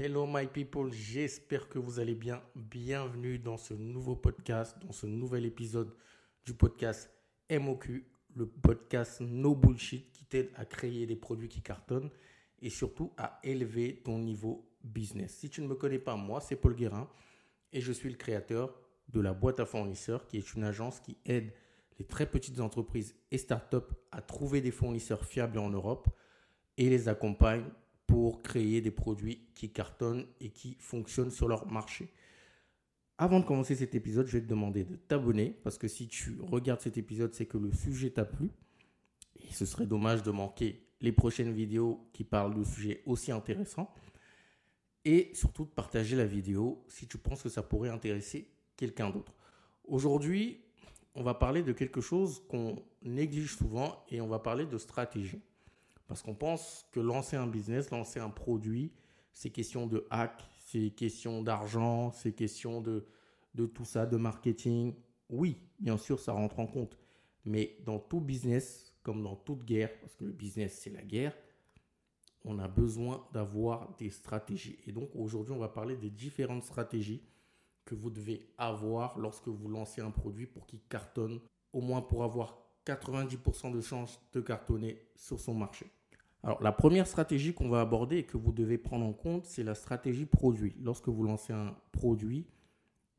Hello my people, j'espère que vous allez bien. Bienvenue dans ce nouveau podcast, dans ce nouvel épisode du podcast MOQ, le podcast No Bullshit qui t'aide à créer des produits qui cartonnent et surtout à élever ton niveau business. Si tu ne me connais pas, moi c'est Paul Guérin et je suis le créateur de la boîte à fournisseurs qui est une agence qui aide les très petites entreprises et startups à trouver des fournisseurs fiables en Europe et les accompagne pour créer des produits qui cartonnent et qui fonctionnent sur leur marché. Avant de commencer cet épisode, je vais te demander de t'abonner parce que si tu regardes cet épisode, c'est que le sujet t'a plu. Et ce serait dommage de manquer les prochaines vidéos qui parlent de sujets aussi intéressants. Et surtout de partager la vidéo si tu penses que ça pourrait intéresser quelqu'un d'autre. Aujourd'hui, on va parler de quelque chose qu'on néglige souvent et on va parler de stratégie. Parce qu'on pense que lancer un business, lancer un produit, c'est question de hack, c'est question d'argent, c'est question de, de tout ça, de marketing. Oui, bien sûr, ça rentre en compte. Mais dans tout business, comme dans toute guerre, parce que le business, c'est la guerre, on a besoin d'avoir des stratégies. Et donc aujourd'hui, on va parler des différentes stratégies que vous devez avoir lorsque vous lancez un produit pour qu'il cartonne, au moins pour avoir 90% de chances de cartonner sur son marché. Alors, la première stratégie qu'on va aborder et que vous devez prendre en compte, c'est la stratégie produit. Lorsque vous lancez un produit,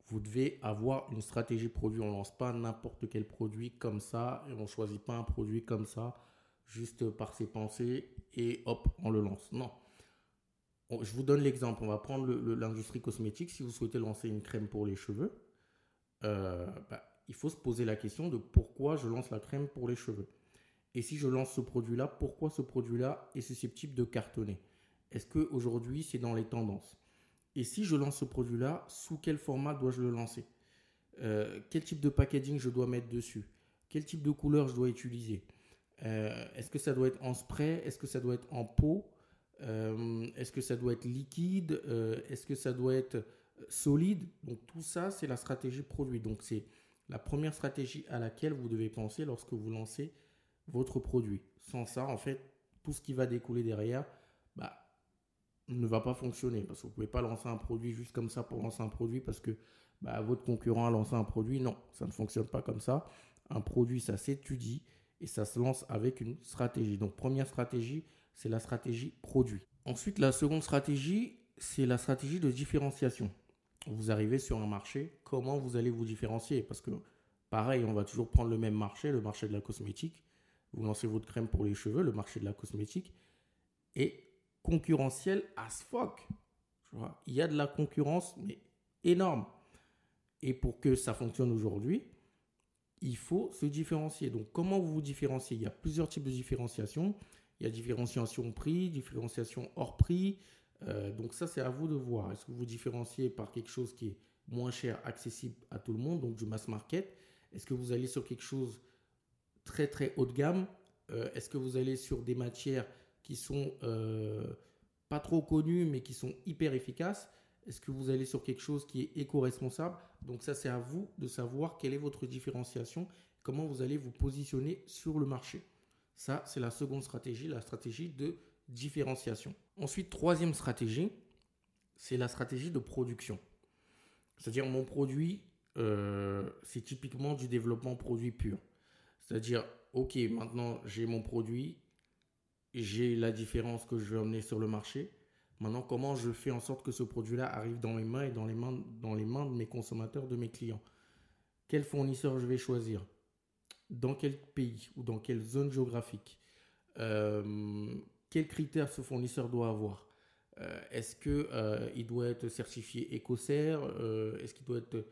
vous devez avoir une stratégie produit. On ne lance pas n'importe quel produit comme ça et on ne choisit pas un produit comme ça juste par ses pensées et hop, on le lance. Non. Je vous donne l'exemple. On va prendre l'industrie cosmétique. Si vous souhaitez lancer une crème pour les cheveux, euh, bah, il faut se poser la question de pourquoi je lance la crème pour les cheveux. Et si je lance ce produit-là, pourquoi ce produit-là est susceptible de cartonner? Est-ce qu'aujourd'hui, c'est dans les tendances? Et si je lance ce produit-là, sous quel format dois-je le lancer? Euh, Quel type de packaging je dois mettre dessus? Quel type de couleur je dois utiliser? Euh, Est-ce que ça doit être en spray? Est-ce que ça doit être en pot euh, Est-ce que ça doit être liquide? Est-ce que ça doit être solide? Donc tout ça, c'est la stratégie produit. Donc c'est la première stratégie à laquelle vous devez penser lorsque vous lancez votre produit. Sans ça, en fait, tout ce qui va découler derrière, bah, ne va pas fonctionner. Parce que vous ne pouvez pas lancer un produit juste comme ça pour lancer un produit parce que bah, votre concurrent a lancé un produit. Non, ça ne fonctionne pas comme ça. Un produit, ça s'étudie et ça se lance avec une stratégie. Donc, première stratégie, c'est la stratégie produit. Ensuite, la seconde stratégie, c'est la stratégie de différenciation. Vous arrivez sur un marché, comment vous allez vous différencier? Parce que, pareil, on va toujours prendre le même marché, le marché de la cosmétique vous lancez votre crème pour les cheveux, le marché de la cosmétique est concurrentiel as fuck. Il y a de la concurrence, mais énorme. Et pour que ça fonctionne aujourd'hui, il faut se différencier. Donc, comment vous vous différenciez? Il y a plusieurs types de différenciation. Il y a différenciation prix, différenciation hors prix. Euh, donc, ça, c'est à vous de voir. Est-ce que vous vous différenciez par quelque chose qui est moins cher, accessible à tout le monde, donc du mass market? Est-ce que vous allez sur quelque chose très très haut de gamme euh, Est-ce que vous allez sur des matières qui sont euh, pas trop connues mais qui sont hyper efficaces? Est-ce que vous allez sur quelque chose qui est éco-responsable? Donc ça c'est à vous de savoir quelle est votre différenciation, comment vous allez vous positionner sur le marché. Ça c'est la seconde stratégie, la stratégie de différenciation. Ensuite, troisième stratégie, c'est la stratégie de production. C'est-à-dire mon produit, euh, c'est typiquement du développement produit pur. C'est-à-dire, OK, maintenant j'ai mon produit, j'ai la différence que je vais emmener sur le marché. Maintenant, comment je fais en sorte que ce produit-là arrive dans mes mains et dans les mains, dans les mains de mes consommateurs, de mes clients? Quel fournisseur je vais choisir? Dans quel pays ou dans quelle zone géographique? Euh, Quels critères ce fournisseur doit avoir? Euh, Est-ce qu'il euh, doit être certifié écossaire Est-ce qu'il doit être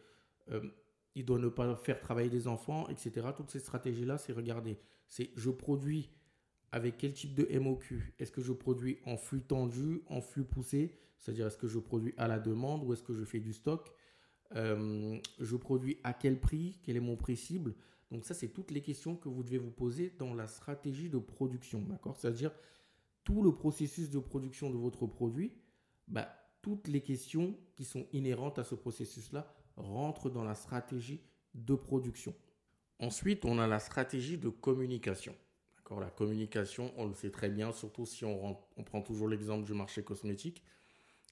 il doit ne pas faire travailler des enfants, etc. Toutes ces stratégies-là, c'est regarder. C'est je produis avec quel type de MOQ Est-ce que je produis en flux tendu, en flux poussé? C'est-à-dire est-ce que je produis à la demande ou est-ce que je fais du stock? Euh, Je produis à quel prix? Quel est mon prix cible? Donc ça, c'est toutes les questions que vous devez vous poser dans la stratégie de production. D'accord? C'est-à-dire tout le processus de production de votre produit, bah, toutes les questions qui sont inhérentes à ce processus-là rentre dans la stratégie de production. Ensuite, on a la stratégie de communication. La communication, on le sait très bien, surtout si on, prend toujours l'exemple du marché cosmétique.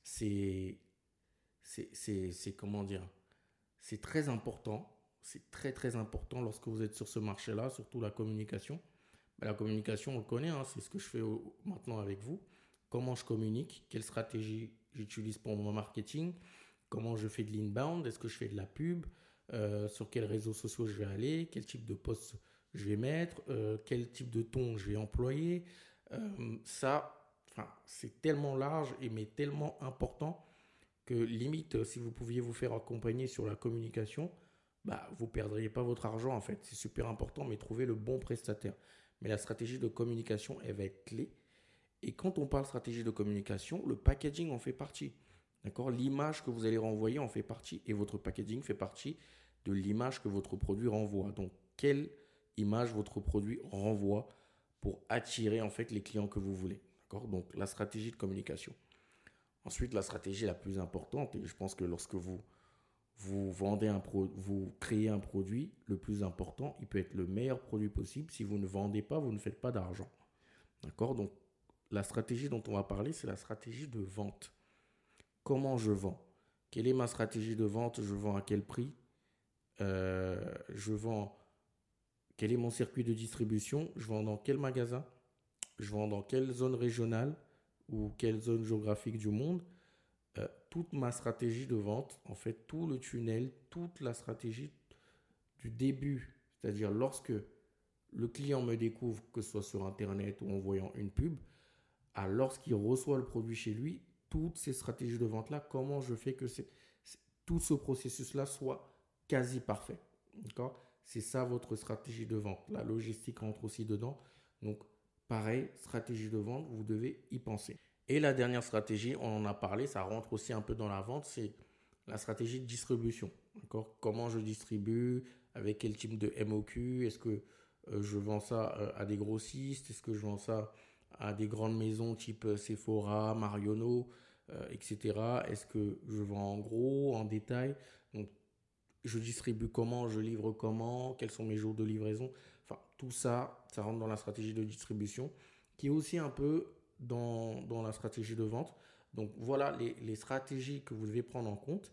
c'est, comment dire, c'est très important. C'est très très important lorsque vous êtes sur ce marché-là, surtout la communication. La communication, on le connaît, hein, c'est ce que je fais maintenant avec vous. Comment je communique, quelle stratégie j'utilise pour mon marketing, comment je fais de l'inbound, est-ce que je fais de la pub, euh, sur quels réseaux sociaux je vais aller, quel type de post je vais mettre, euh, quel type de ton je vais employer? Euh, ça, c'est tellement large et mais tellement important que limite, si vous pouviez vous faire accompagner sur la communication, bah, vous perdriez pas votre argent en fait. C'est super important, mais trouver le bon prestataire. Mais la stratégie de communication, elle va être clé. Et quand on parle stratégie de communication, le packaging en fait partie. D'accord? L'image que vous allez renvoyer en fait partie. Et votre packaging fait partie de l'image que votre produit renvoie. Donc, quelle image votre produit renvoie pour attirer en fait les clients que vous voulez? D'accord? Donc, la stratégie de communication. Ensuite, la stratégie la plus importante, et je pense que lorsque vous, vous vendez un pro, vous créez un produit, le plus important, il peut être le meilleur produit possible. Si vous ne vendez pas, vous ne faites pas d'argent. D'accord? Donc, la stratégie dont on va parler, c'est la stratégie de vente. Comment je vends Quelle est ma stratégie de vente Je vends à quel prix euh, Je vends. Quel est mon circuit de distribution Je vends dans quel magasin Je vends dans quelle zone régionale ou quelle zone géographique du monde euh, Toute ma stratégie de vente, en fait, tout le tunnel, toute la stratégie du début, c'est-à-dire lorsque le client me découvre, que ce soit sur Internet ou en voyant une pub, à lorsqu'il reçoit le produit chez lui, toutes ces stratégies de vente-là, comment je fais que tout ce processus-là soit quasi parfait. D'accord? C'est ça votre stratégie de vente. La logistique rentre aussi dedans. Donc, pareil, stratégie de vente, vous devez y penser. Et la dernière stratégie, on en a parlé, ça rentre aussi un peu dans la vente, c'est la stratégie de distribution. D'accord? Comment je distribue Avec quel type de MOQ Est-ce que euh, je vends ça euh, à des grossistes? Est-ce que je vends ça à des grandes maisons type euh, Sephora, Marionneau, euh, etc. Est-ce que je vends en gros, en détail? Donc, je distribue comment, je livre comment, quels sont mes jours de livraison? Enfin, tout ça, ça rentre dans la stratégie de distribution, qui est aussi un peu dans, dans la stratégie de vente. Donc voilà les, les, stratégies que vous devez prendre en compte.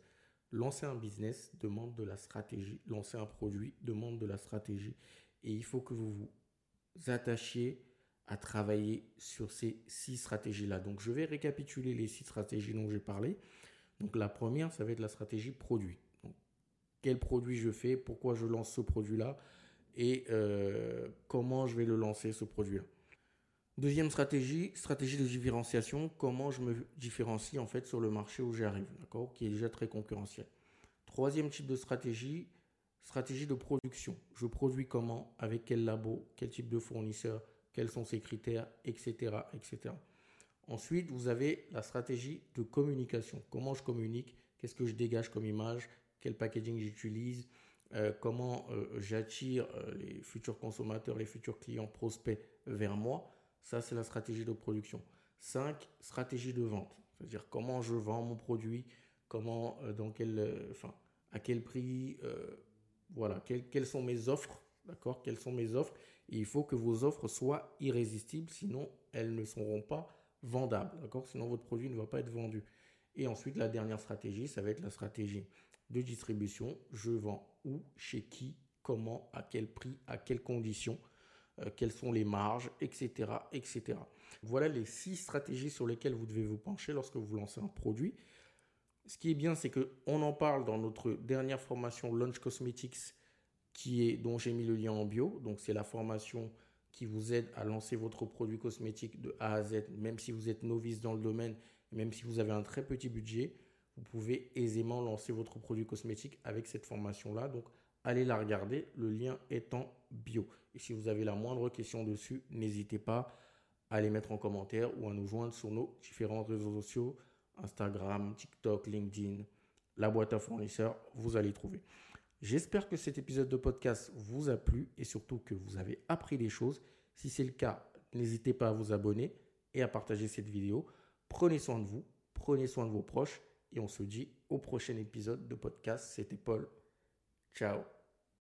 Lancer un business demande de la stratégie. Lancer un produit demande de la stratégie. Et il faut que vous vous attachiez à travailler sur ces six stratégies-là. Donc, je vais récapituler les six stratégies dont j'ai parlé. Donc, la première, ça va être la stratégie produit. quel produit je fais, pourquoi je lance ce produit-là et euh, comment je vais le lancer, ce produit-là. Deuxième stratégie, stratégie de différenciation, comment je me différencie en fait sur le marché où j'arrive, d'accord, qui est déjà très concurrentiel. Troisième type de stratégie, stratégie de production. Je produis comment, avec quel labo, quel type de fournisseur, quels sont ses critères, etc., etc. Ensuite, vous avez la stratégie de communication. Comment je communique? Qu'est-ce que je dégage comme image? Quel packaging j'utilise? Euh, Comment euh, j'attire euh, les futurs consommateurs, les futurs clients prospects vers moi? Ça, c'est la stratégie de production. 5. Stratégie de vente. C'est-à-dire comment je vends mon produit, comment, dans quel, à quel prix, voilà, quelles sont mes offres, d'accord? Quelles sont mes offres? Il faut que vos offres soient irrésistibles, sinon elles ne seront pas vendables. D'accord? Sinon votre produit ne va pas être vendu. Et ensuite, la dernière stratégie, ça va être la stratégie de distribution. Je vends où, chez qui, comment, à quel prix, à quelles conditions, euh, quelles sont les marges, etc., etc. Voilà les six stratégies sur lesquelles vous devez vous pencher lorsque vous lancez un produit. Ce qui est bien, c'est qu'on en parle dans notre dernière formation Launch Cosmetics qui est, dont j'ai mis le lien en bio. Donc, c'est la formation qui vous aide à lancer votre produit cosmétique de A à Z, même si vous êtes novice dans le domaine, même si vous avez un très petit budget, vous pouvez aisément lancer votre produit cosmétique avec cette formation-là. Donc, allez la regarder. Le lien est en bio. Et si vous avez la moindre question dessus, n'hésitez pas à les mettre en commentaire ou à nous joindre sur nos différents réseaux sociaux, Instagram, TikTok, LinkedIn, la boîte à fournisseurs, vous allez trouver. J'espère que cet épisode de podcast vous a plu et surtout que vous avez appris des choses. Si c'est le cas, n'hésitez pas à vous abonner et à partager cette vidéo. Prenez soin de vous, prenez soin de vos proches et on se dit au prochain épisode de podcast. C'était Paul. Ciao